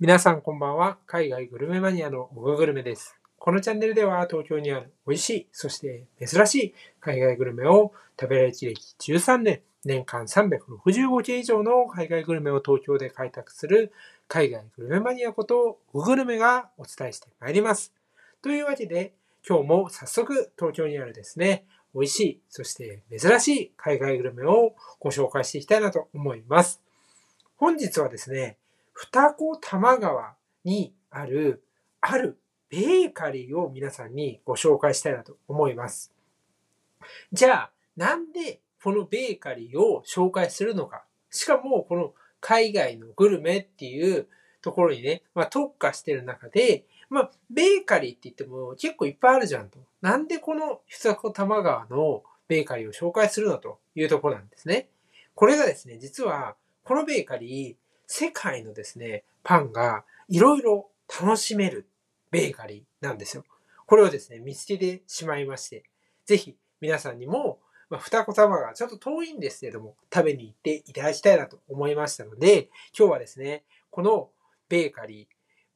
皆さんこんばんは。海外グルメマニアのオガグルメです。このチャンネルでは東京にある美味しい、そして珍しい海外グルメを食べられ歴13年、年間365件以上の海外グルメを東京で開拓する海外グルメマニアことオグルメがお伝えしてまいります。というわけで今日も早速東京にあるですね、美味しい、そして珍しい海外グルメをご紹介していきたいなと思います。本日はですね、二子玉川にある、あるベーカリーを皆さんにご紹介したいなと思います。じゃあ、なんでこのベーカリーを紹介するのか。しかも、この海外のグルメっていうところにね、まあ、特化してる中で、まあ、ベーカリーって言っても結構いっぱいあるじゃんと。なんでこの二子玉川のベーカリーを紹介するのというところなんですね。これがですね、実は、このベーカリー、世界のですね、パンがいろいろ楽しめるベーカリーなんですよ。これをですね、見つけてしまいまして、ぜひ皆さんにも、まあ、二子玉がちょっと遠いんですけども、食べに行っていただきたいなと思いましたので、今日はですね、このベーカリー、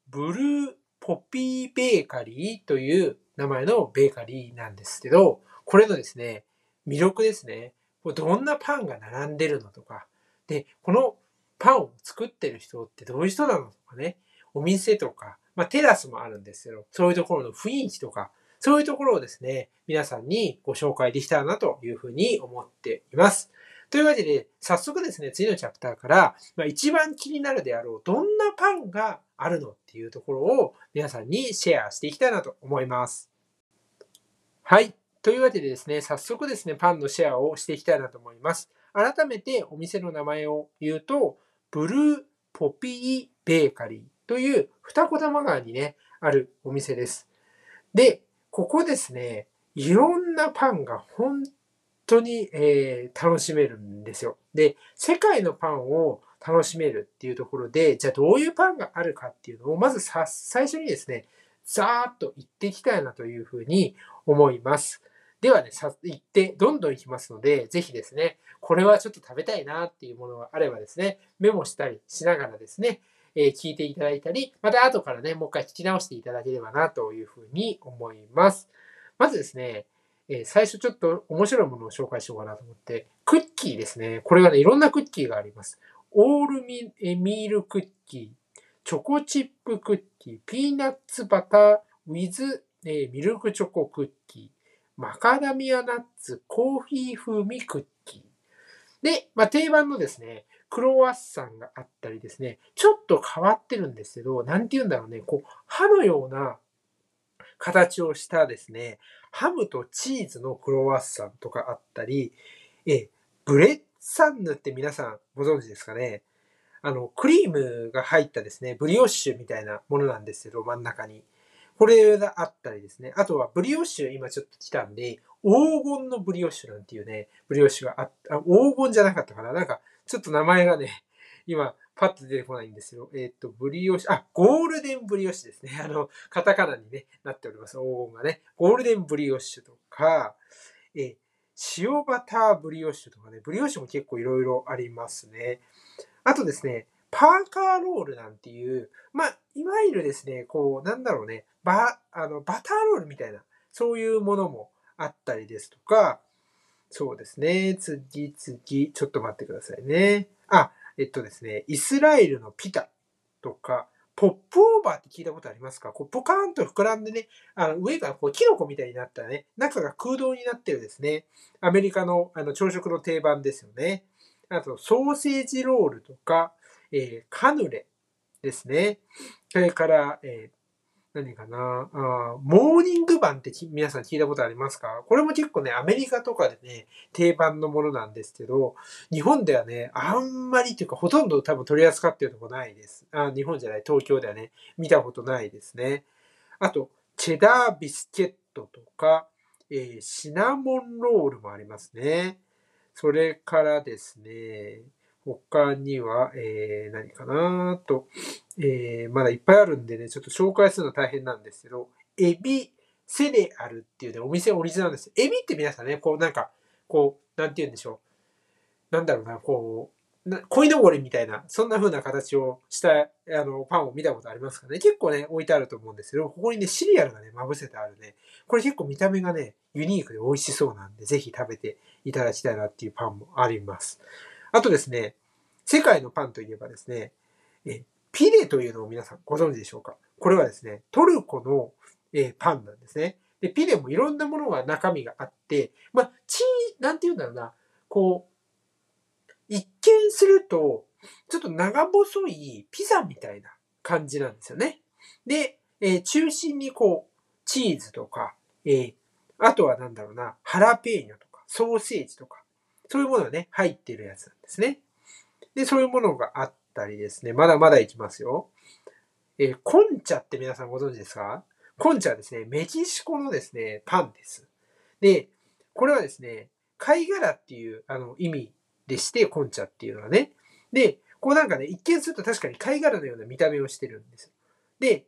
ブルーポピーベーカリーという名前のベーカリーなんですけど、これのですね、魅力ですね。どんなパンが並んでるのとか、で、このパンを作ってる人ってどういう人なのとかね、お店とか、まあテラスもあるんですけど、そういうところの雰囲気とか、そういうところをですね、皆さんにご紹介できたらなというふうに思っています。というわけで、早速ですね、次のチャプターから、まあ、一番気になるであろう、どんなパンがあるのっていうところを皆さんにシェアしていきたいなと思います。はい。というわけでですね、早速ですね、パンのシェアをしていきたいなと思います。改めてお店の名前を言うと、ブルーポピーベーカリーという二子玉川にね、あるお店です。で、ここですね、いろんなパンが本当に、えー、楽しめるんですよ。で、世界のパンを楽しめるっていうところで、じゃあどういうパンがあるかっていうのを、まずさ、最初にですね、ざーっと言っていきたいなというふうに思います。ではね、さ、行って、どんどん行きますので、ぜひですね、これはちょっと食べたいなっていうものがあればですね、メモしたりしながらですね、えー、聞いていただいたり、また後からね、もう一回聞き直していただければなというふうに思います。まずですね、え、最初ちょっと面白いものを紹介しようかなと思って、クッキーですね。これがね、いろんなクッキーがあります。オールミミールクッキー、チョコチップクッキー、ピーナッツバターウィズ、え、ミルクチョコクッキー、マカダミアナッツコーヒー風味クッキー。で、まあ、定番のですね、クロワッサンがあったりですね、ちょっと変わってるんですけど、なんて言うんだろうね、こう、歯のような形をしたですね、ハムとチーズのクロワッサンとかあったり、え、ブレッサンヌって皆さんご存知ですかね？あの、クリームが入ったですね、ブリオッシュみたいなものなんですけど、真ん中に。これがあったりですね。あとはブリオッシュ今ちょっと来たんで、黄金のブリオッシュなんていうね、ブリオッシュがあった、黄金じゃなかったかななんか、ちょっと名前がね、今、パッと出てこないんですよ。えっ、と、ブリオッシュ、あ、ゴールデンブリオッシュですね。あの、カタカナにね、なっております。黄金がね。ゴールデンブリオッシュとか、え塩バターブリオッシュとかね、ブリオッシュも結構いろいろありますね。あとですね、パーカーロールなんていう、まあ、いわゆるですね、こう、なんだろうね、バ、あの、バターロールみたいな、そういうものもあったりですとか、そうですね、次々、ちょっと待ってくださいね。あ、えっとですね、イスラエルのピタとか、ポップオーバーって聞いたことありますか？こうポカーンと膨らんでね、あの上がこうキノコみたいになったね、中が空洞になってるですね、アメリカのあの朝食の定番ですよね。あと、ソーセージロールとか、えー、カヌレですね。それから、えー、何かな？あモーニング版って皆さん聞いたことありますか？これも結構ね、アメリカとかでね、定番のものなんですけど、日本ではね、あんまりというかほとんど多分取り扱ってるとこないです。あ日本じゃない、東京ではね、見たことないですね。あと、チェダービスケットとか、えー、シナモンロールもありますね。それからですね、他には、えー、何かなと、えー、まだいっぱいあるんでね、ちょっと紹介するの大変なんですけど、エビセレアルっていうね、お店オリジナルです。エビって皆さんね、こうなんか、こう、なんて言うんでしょう。なんだろうな、こう、な鯉のぼりみたいな、そんな風な形をしたあのパンを見たことありますかね結構ね、置いてあると思うんですけど、ここにね、シリアルがね、まぶせてあるね、これ結構見た目がね、ユニークで美味しそうなんで、ぜひ食べていただきたいなっていうパンもあります。あとですね、世界のパンといえばですね、えピレというのを皆さんご存知でしょうか？これはですね、トルコの、えパンなんですね。で、ピレもいろんなものが中身があって、まあ、チー、なんて言うんだろうな、こう、一見すると、ちょっと長細いピザみたいな感じなんですよね。で、えー、中心にこう、チーズとか、えー、あとはなんだろうな、ハラペーニョとか、ソーセージとか、そういうものがね、入ってるやつなんですね。で、そういうものがあったりですね、まだまだいきますよ。えー、コンチャって皆さんご存知ですか？コンチャはですね、メキシコのですね、パンです。で、これはですね、貝殻っていうあの意味でして、コンチャっていうのはね。で、こうなんかね、一見すると確かに貝殻のような見た目をしてるんです。で、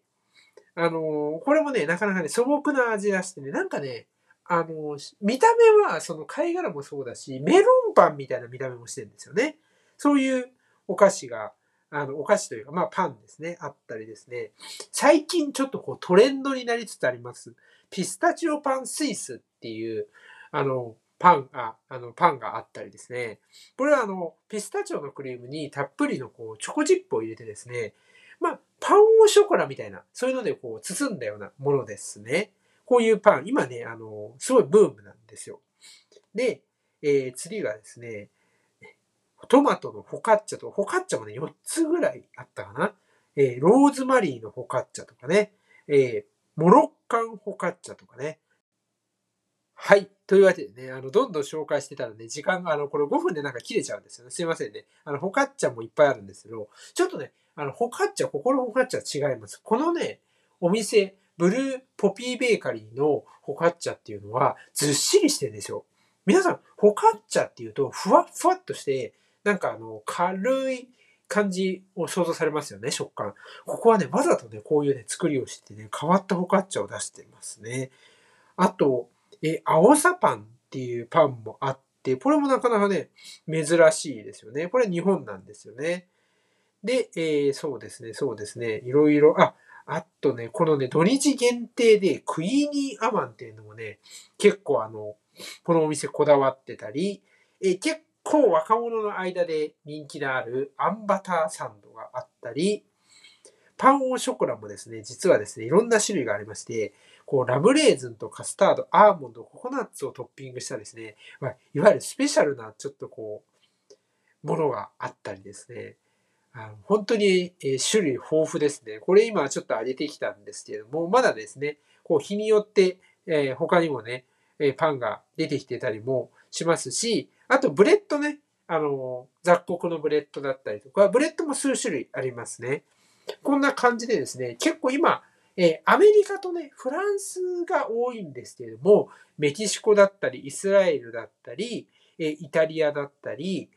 あのー、これもね、なかなかね、素朴な味がしてね、なんかね、あの、見た目はその貝殻もそうだし、メロンパンみたいな見た目もしてるんですよね。そういうお菓子が、あの、お菓子というか、まあパンですね、あったりですね。最近ちょっとこうトレンドになりつつあります。ピスタチオパンスイスっていう、あの、パンが、あの、パンがあったりですね。これはあの、ピスタチオのクリームにたっぷりのこう、チョコチップを入れてですね、まあ、パンオショコラみたいな、そういうのでこう、包んだようなものですね。こういうパン、今ね、あの、すごいブームなんですよ。で、えー、次がですね、トマトのフォカッチャと、フォカッチャもね、4つぐらいあったかな。えー、ローズマリーのフォカッチャとかね、えー、モロッカンフォカッチャとかね、はい。というわけでね、あの、どんどん紹介してたらね、時間が、あの、これ5分でなんか切れちゃうんですよね。すいませんね。あの、ホカッチャもいっぱいあるんですけど、ちょっとね、あの、ホカッチャ、ここのホカッチャ違います。このね、お店、ブルーポピーベーカリーのホカッチャっていうのは、ずっしりしてるんですよ。皆さん、ホカッチャっていうと、ふわっふわっとして、なんかあの、軽い感じを想像されますよね、食感。ここはね、わざとね、こういうね、作りをしてね、変わったホカッチャを出してますね。あと、え、青さパンっていうパンもあって、これもなかなかね、珍しいですよね。これ日本なんですよね。で、えー、そうですね、そうですね。いろいろ、あ、あとね、このね、土日限定でクイーニーアマンっていうのもね、結構あの、このお店こだわってたり、え、結構若者の間で人気のあるアンバターサンドがあったり、パンオーショコラもですね、実はですね、いろんな種類がありまして、こう、ラムレーズンとカスタード、アーモンド、ココナッツをトッピングしたですね、まあ、いわゆるスペシャルなちょっとこう、ものがあったりですね、本当に、種類豊富ですね。これ今ちょっと上げてきたんですけれども、まだですね、こう日によって、え、他にもね、えパンが出てきてたりもしますし、あとブレッドね、あの、雑穀のブレッドだったりとか、ブレッドも数種類ありますね。こんな感じでですね、結構今、え、アメリカとね、フランスが多いんですけれども、メキシコだったり、イスラエルだったり、え、イタリアだったり、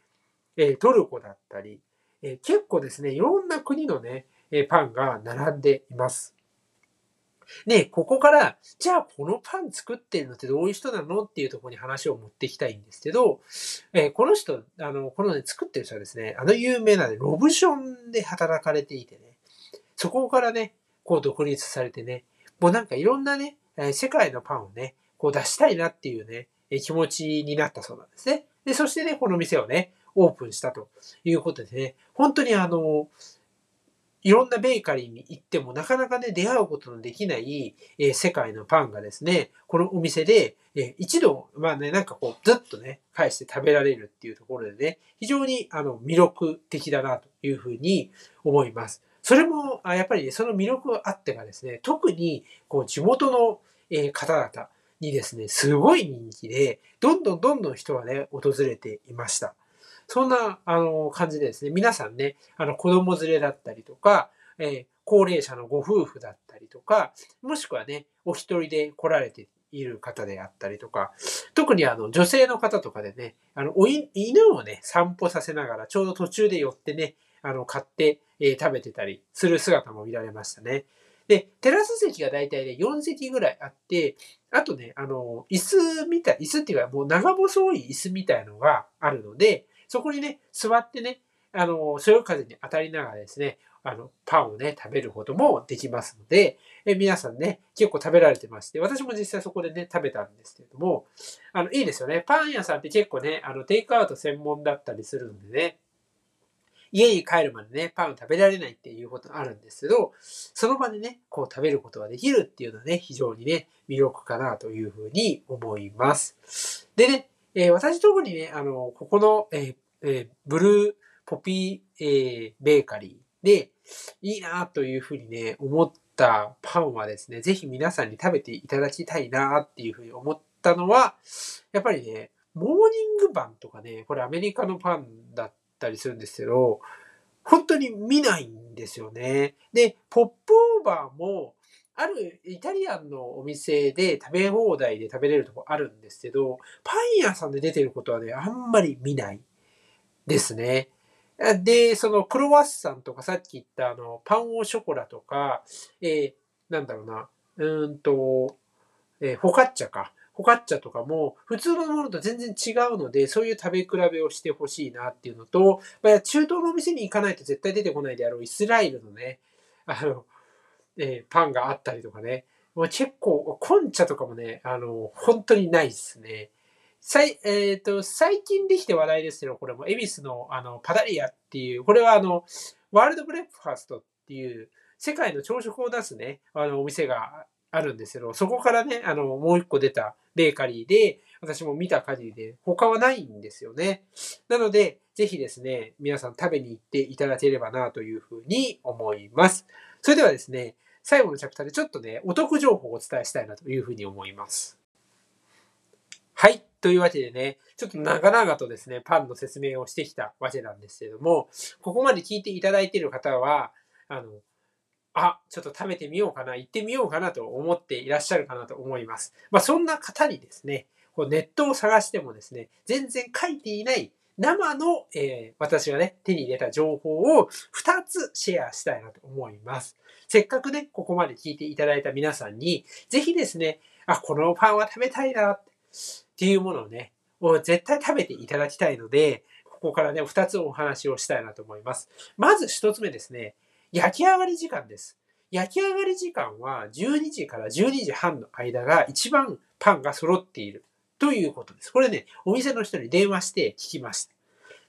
え、トルコだったり、え結構ですね、いろんな国のね、えパンが並んでいます。で、ここから、じゃあこのパン作ってるのってどういう人なのっていうところに話を持っていきたいんですけど、えこの人、あの、このね、作ってる人はですね、あの有名なね、ロブションで働かれていてね、そこからね、こう独立されてね、もうなんかいろんなね、世界のパンをね、こう出したいなっていうね、気持ちになったそうなんですね。で、そしてね、この店をね、オープンしたということでね、本当にあの、いろんなベーカリーに行ってもなかなかね、出会うことのできない、えー、世界のパンがですね、このお店で、えー、一度、まあね、なんかこう、ずっとね、返して食べられるっていうところでね、非常にあの魅力的だなというふうに思います。それも、あやっぱり、ね、その魅力があってかですね、特に、こう、地元の、え方々にですね、すごい人気で、どんどんどんどん人がね、訪れていました。そんな、あの、感じでですね、皆さんね、あの、子供連れだったりとか、えー、高齢者のご夫婦だったりとか、もしくはね、お一人で来られている方であったりとか、特にあの、女性の方とかでね、あの、お犬をね、散歩させながら、ちょうど途中で寄ってね、あの、買って、えー、食べてたりする姿も見られましたね。で、テラス席が大体ね、4席ぐらいあって、あとね、あの、椅子みたい、椅子っていうかもう長細い椅子みたいのがあるので、そこにね、座ってね、あの、そよ風に当たりながらですね、あの、パンをね、食べることもできますので、え皆さんね、結構食べられてまして、私も実際そこでね、食べたんですけれども、あの、いいですよね。パン屋さんって結構ね、あの、テイクアウト専門だったりするのでね、家に帰るまでね、パン食べられないっていうことがあるんですけど、その場でね、こう食べることができるっていうのはね、非常にね、魅力かなというふうに思います。でね、えー、私特にね、あの、ここの、えーえー、ブルーポピー、えー、ベーカリーで、いいなというふうにね、思ったパンはですね、ぜひ皆さんに食べていただきたいなっていうふうに思ったのは、やっぱりね、モーニングパンとかね、これアメリカのパンだったりするんですけど、本当に見ないんですよね。で、ポップオーバーも、あるイタリアンのお店で食べ放題で食べれるとこあるんですけど、パン屋さんで出てることはね、あんまり見ないですね。で、そのクロワッサンとかさっき言ったあの、パンオショコラとか、えー、なんだろうな、うんと、えー、フォカッチャか。フォカッチャとかも普通のものと全然違うので、そういう食べ比べをしてほしいなっていうのと、まあ、中東のお店に行かないと絶対出てこないであろうイスラエルのね、あの、えー、パンがあったりとかね。もう結構、コンチャとかもね、あの、本当にないですね。さい、えっ、ー、と、最近できて話題ですけど、これも、恵比寿の、あの、パダリアっていう、これはあの、ワールドブレックファーストっていう、世界の朝食を出すね、あの、お店があるんですけど、そこからね、あの、もう一個出たベーカリーで、私も見た限りで、他はないんですよね。なので、ぜひですね、皆さん食べに行っていただければなというふうに思います。それではですね、最後のチャプターでちょっとね、お得情報をお伝えしたいなというふうに思います。はい。というわけでね、ちょっと長々とですね、パンの説明をしてきたわけなんですけれども、ここまで聞いていただいている方は、あの、あ、ちょっと食べてみようかな、行ってみようかなと思っていらっしゃるかなと思います。まあ、そんな方にですね、こうネットを探してもですね、全然書いていない生の、えー、私がね、手に入れた情報を2つシェアしたいなと思います。せっかくね、ここまで聞いていただいた皆さんに、ぜひですね、あ、このパンは食べたいなっていうものをね、を絶対食べていただきたいので、ここからね、2つお話をしたいなと思います。まず1つ目ですね、焼き上がり時間です。焼き上がり時間は12時から12時半の間が一番パンが揃っているということです。これね、お店の人に電話して聞きました。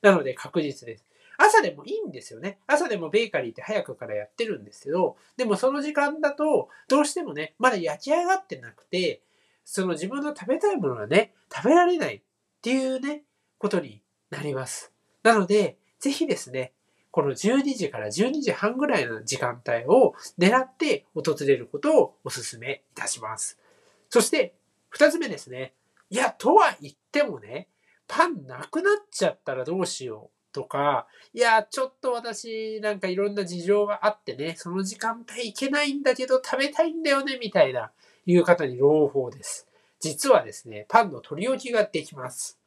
なので確実です。朝でもいいんですよね。朝でもベーカリーって早くからやってるんですけど、でもその時間だと、どうしてもね、まだ焼き上がってなくて、その自分の食べたいものがね、食べられないっていうね、ことになります。なので、ぜひですね、この12時から12時半ぐらいの時間帯を狙って訪れることをお勧めいたします。そして、二つ目ですね。いや、とは言ってもね、パンなくなっちゃったらどうしようとか、いや、ちょっと私なんかいろんな事情があってね、その時間帯行けないんだけど食べたいんだよね、みたいな、いう方に朗報です。実はですね、パンの取り置きができます。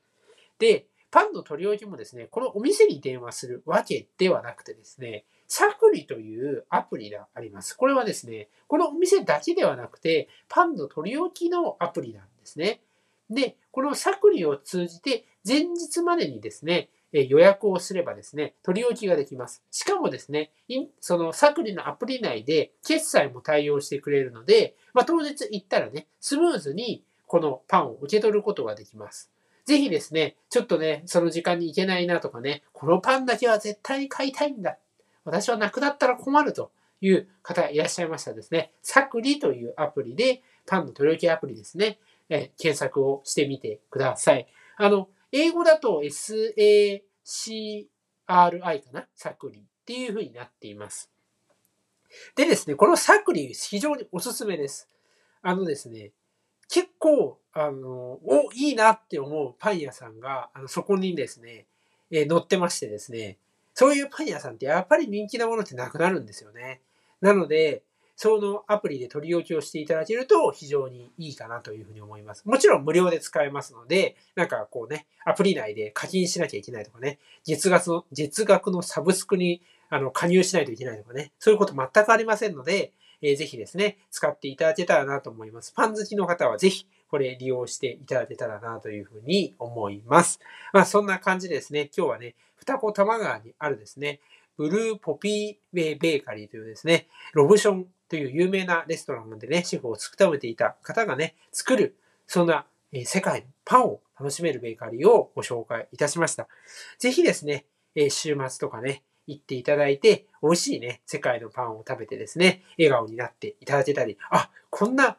で、パンの取り置きもですね、このお店に電話するわけではなくてですね、サクリというアプリがあります。これはですね、このお店だけではなくて、パンの取り置きのアプリなんですね。で、このサクリを通じて、前日までにですね、予約をすればですね、取り置きができます。しかもですね、そのサクリのアプリ内で決済も対応してくれるので、まあ、当日行ったらね、スムーズにこのパンを受け取ることができます。ぜひですね、ちょっとね、その時間に行けないなとかね、このパンだけは絶対に買いたいんだ。私はなくなったら困るという方いらっしゃいましたですね、サクリというアプリで、パンの取り置きアプリですね、え検索をしてみてください。あの、英語だと SACRI かな？サクリっていう風になっています。でですね、このサクリ非常におすすめです。あのですね、結構、あの、お、いいなって思うパン屋さんが、あの、そこにですね、えー、載ってましてですね、そういうパン屋さんってやっぱり人気なものってなくなるんですよね。なので、そのアプリで取り置きをしていただけると非常にいいかなというふうに思います。もちろん無料で使えますので、なんかこうね、アプリ内で課金しなきゃいけないとかね、月額の、月額のサブスクにあの加入しないといけないとかね、そういうこと全くありませんので、えー、ぜひですね、使っていただけたらなと思います。パン好きの方はぜひ、これ利用していただけたらなというふうに思います。まあそんな感じですね。今日はね、二子玉川にあるですね、ブルーポピーウェイベーカリーというですね、ロブションという有名なレストランでね、シェフを務めていた方がね、作る、そんな世界のパンを楽しめるベーカリーをご紹介いたしました。ぜひですね、週末とかね、行っていただいて、美味しいね、世界のパンを食べてですね、笑顔になっていただけたり、あ、こんな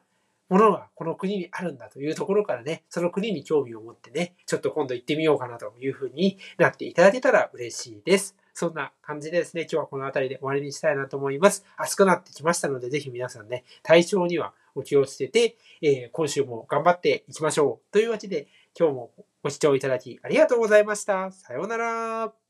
ものがこの国にあるんだというところからね、その国に興味を持ってね、ちょっと今度行ってみようかなというふうになっていただけたら嬉しいです。そんな感じでですね、今日はこの辺りで終わりにしたいなと思います。暑くなってきましたので、ぜひ皆さんね、体調にはお気をつけて、えー、今週も頑張っていきましょう。というわけで、今日もご視聴いただきありがとうございました。さようなら。